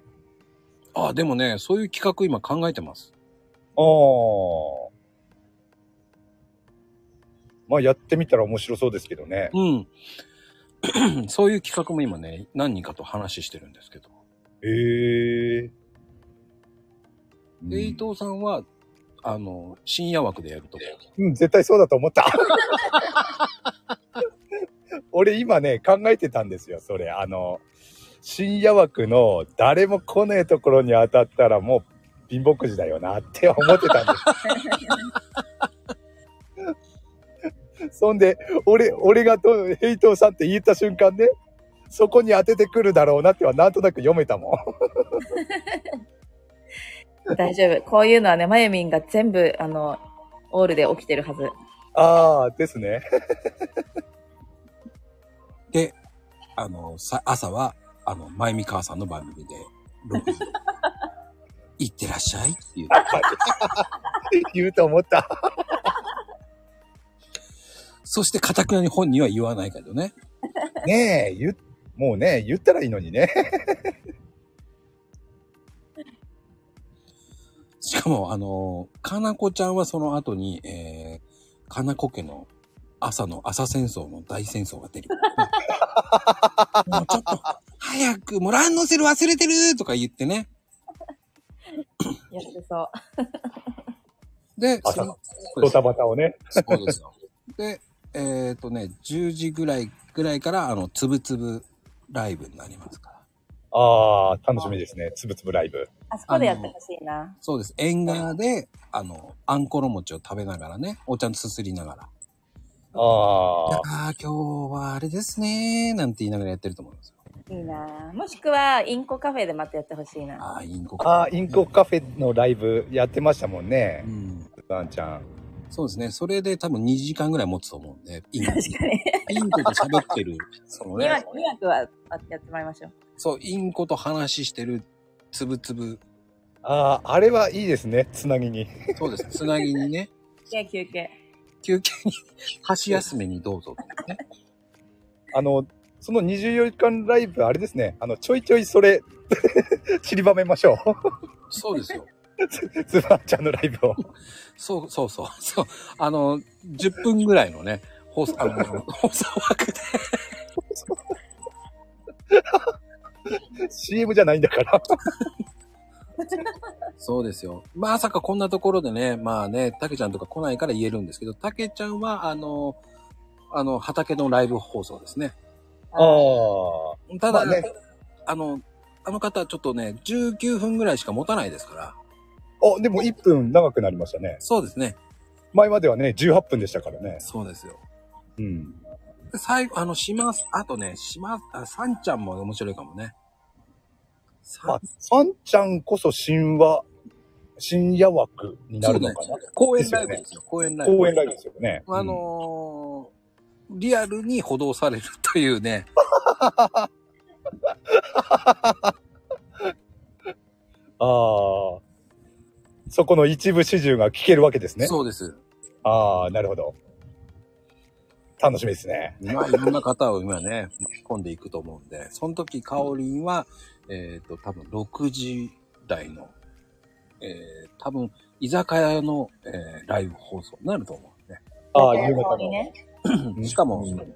あ、でもね、そういう企画今考えてます。ああ。まあ、やってみたら面白そうですけどね。うん。そういう企画も今ね、何人かと話してるんですけど。へえ。で、伊藤さんは、あの、深夜枠でやると。うん、絶対そうだと思った。俺今ね、考えてたんですよ、それ。あの、深夜枠の誰も来ねえところに当たったらもう貧乏くじだよなって思ってたんです。そんで、俺、俺がと、ヘイトさんって言った瞬間ね、そこに当ててくるだろうなってはなんとなく読めたもん。大丈夫。こういうのはね、まゆみんが全部、あの、オールで起きてるはず。ああ、ですね。で、あの、さ、朝は、あの、まゆみ母さんの番組で、6時。行ってらっしゃいっていう。言うと思った。そして、かたくなに本人は言わないけどね。ねえ、言っ、もうね、言ったらいいのにね。しかも、あの、かなこちゃんはその後に、えー、かなこ家の朝の朝戦争の大戦争が出る。もうちょっと、早く、もうランドセル忘れてるとか言ってね。やってそう。で、朝のドタバタをね。そうですよ。で、えっ、とね、10時ぐらい、ぐらいから、あの、つぶつぶライブになりますから。ああ、楽しみですね。つぶつぶライブ。あそこでやってほしいな。そうです。縁側で、あの、あんころ餅を食べながらね、お茶すすりながら。あいあ今日はあれですねー、なんて言いながらやってると思いますよ。いいなもしくは、インコカフェでまたやってほしいな。ああ、インコああ、インコカフェのライブやってましたもんねう。ん。ワンちゃん。そうですね。それで多分2時間ぐらい持つと思うんで、インコ。確かに。インコと喋ってる、その2ね、枠、2枠はやってもらいましょう。そう、インコと話してる、つぶつぶ。ああ、あれはいいですね。つなぎに。そうです。つなぎにね、休憩、休憩。休憩に、箸休めにどうぞってね。あの、その24時間ライブ、あれですね。あの、ちょいちょいそれ、散りばめましょう。そうですよ。つばちゃんのライブを。そうそうそう。そう。あの、10分ぐらいのね、放送、あの、放送枠で。CM じゃないんだから。そうですよ。まさかこんなところでね、まあね、たけちゃんとか来ないから言えるんですけど、たけちゃんは、あの、あの、畑のライブ放送ですね。ああ。ただ、まあねあの、あの方ちょっとね、19分ぐらいしか持たないですから。あ、でも1分長くなりましたね。そうですね。前まではね、18分でしたからね。そうですよ。うん。で最後、あの、します。あとね、します。あ、さんちゃんも面白いかもね。まあ、さんちゃんこそ神話、深夜枠になるのかな、公演ライブですよ。公演ライブ。公演ライブですよね。あのーリアルに補導されるというね。ああ。そこの一部始終が聞けるわけですね。そうです。ああ、なるほど。楽しみですね。まあ、いろんな方を今ね、巻き込んでいくと思うんで、その時、カオリンは、えっ、と、多分6時台の、えー、多分、居酒屋の、えーライブ放送になると思うんで。ああ、夕方の。香りね。しかもうん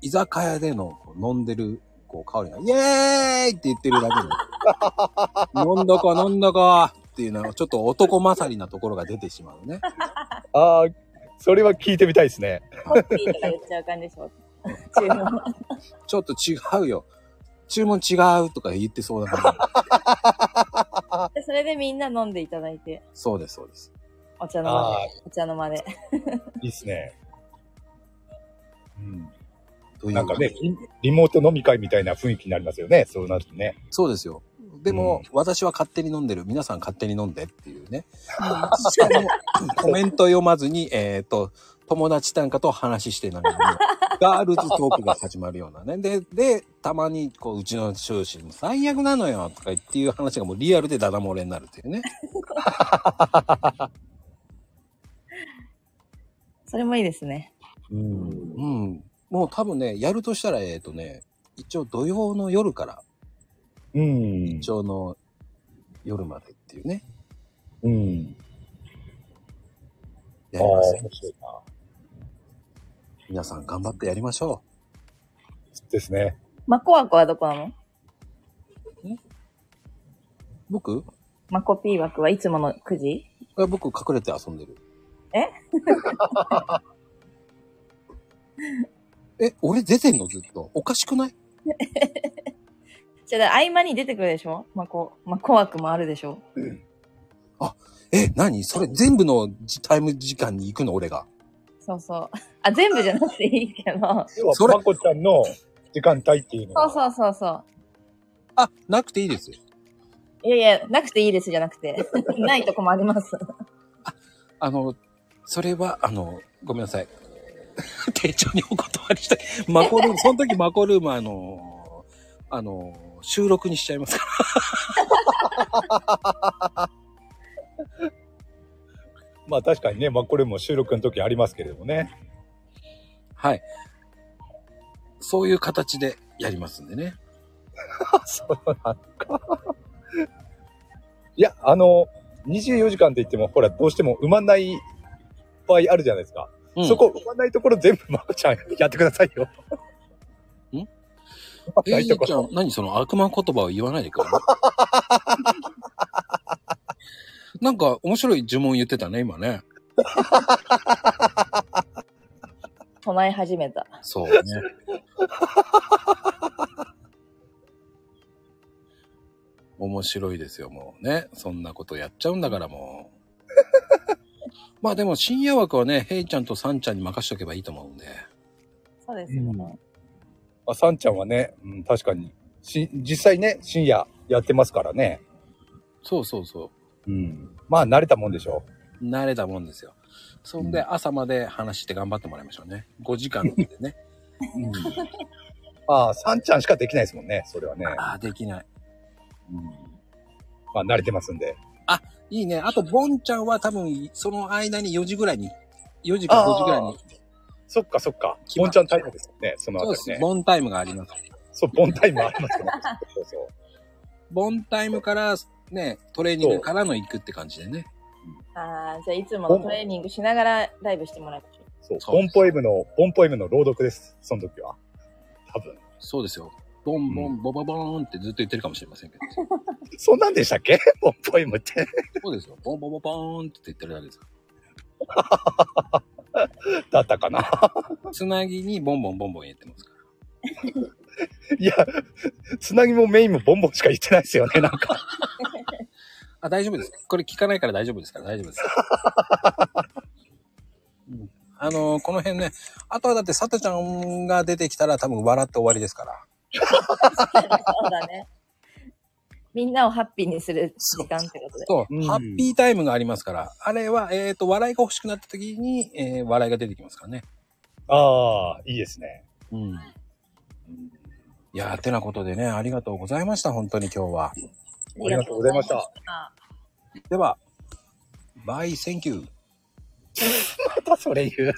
居酒屋での飲んでる、こう、カオリンが、イエーイって言ってるだけで、飲んだか飲んだかっていうのは、ちょっと男勝りなところが出てしまうね。ああ、それは聞いてみたいですね。ホッピーとか言っちゃう感じでしょ。注文。ちょっと違うよ。注文違うとか言ってそうな感じ。で それでみんな飲んでいただいて、そうです、そうです。お茶の間ああで。お茶の間で。いいですね。うん。なんかね、リリモート飲み会みたいな雰囲気になりますよね。そうなるとね。そうですよ。でも、うん私は勝手に飲んでる。皆さん勝手に飲んでっていうね。しかも、コメント読まずに、えっ、と、友達単価と話してながら、ガールズトークが始まるようなね。で、で、たまに、こう、うちの上司も最悪なのよとか言っていう話がもうリアルでダダ漏れになるっていうね。それもいいですね。うん。うん。もう多分ね、やるとしたら、えっ、とね、一応土曜の夜から、うん。一応の夜までっていうね。うん。やりますよ面白いな。皆さん頑張ってやりましょですね。マコワコはどこなの？う。僕？マコピー枠はいつもの9時え僕隠れて遊んでる。え？え、俺出てんのずっと。おかしくない？じゃあ、合間に出てくるでしょ？マコ、マコ枠もあるでしょ？え、何？それ全部のじタイム時間に行くの？俺が。そうそう。あ、全部じゃなくていいけど。要はそ、れまこちゃんの時間帯っていうのは。そうそうそうそう。あ、なくていいですよ。いやいや、なくていいですじゃなくて。ないとこもあります。あの、それは、あの、ごめんなさい。店長にお断りしたい。マコルーム、その時マコルーム、あの、あの、収録にしちゃいますから。まあ確かにね、まあこれも収録の時ありますけれどもね。はい。そういう形でやりますんでね。そうなんか。いや、あの、24時間って言っても、ほら、どうしても埋まんない場合あるじゃないですか。うんそこ埋まんないところ全部まこちゃんやってくださいよ。え ないちゃん、何その悪魔言葉を言わないでくれる なんか面白い呪文言ってたね、今ね。唱え始めた。そうね。面白いですよ、もうね。そんなことやっちゃうんだからもう。まあでも深夜枠はね、ヘイちゃんとサンちゃんに任しとけばいいと思うんで。そうですね。うんまあ、さんちゃんはね、うん、確かに、し、実際ね、深夜やってますからね。そうそうそうん。まあ、慣れたもんでしょう。慣れたもんですよ。そんで朝まで話して頑張ってもらいましょうね。5時間でね。う。うん。ああ、さんちゃんしかできないですもんね、それはね。ああ、できない。うん。まあ、慣れてますんで。いいね。あと、ボンちゃんは多分、その間に4時ぐらいに、4時か5時ぐらいに、そっかそっか。ボンちゃんタイムですよね、そのあそうです。たりね。ボンタイムがあります。そう、ボンタイムありますよね。そうそう。ボンタイムから、ね、トレーニングからの行くって感じでね。ああ、じゃあいつものトレーニングしながらライブしてもらう。そう、そうボンポエムの、ボンポエムの朗読です。その時は。多分。そうですよ。ボンボン、ボボボーンってずっと言ってるかもしれませんけど。そんなんでしたっけ？ボンポエムって。そうですよ。ボンボボボーンって言ってるだけですよ。だったかな。つなぎにボンボンボンボン言ってますから。いや、つなぎもメインもボンボンしか言ってないですよね、なんか。あ、大丈夫です。これ聞かないから大丈夫ですから、大丈夫です。うんあのーこの辺ね、あとはだって、さとちゃんが出てきたら多分笑って終わりですから。そうだね。みんなをハッピーにする時間ってことで。そう、うんハッピータイムがありますから、あれは、えっ、と、笑いが欲しくなった時に、えー笑いが出てきますからね。ああ、いいですね。うん。いやー、てなことでね、ありがとうございました、本当に今日は。ありがとうございました。では、 bye、thank you。またそれ言う。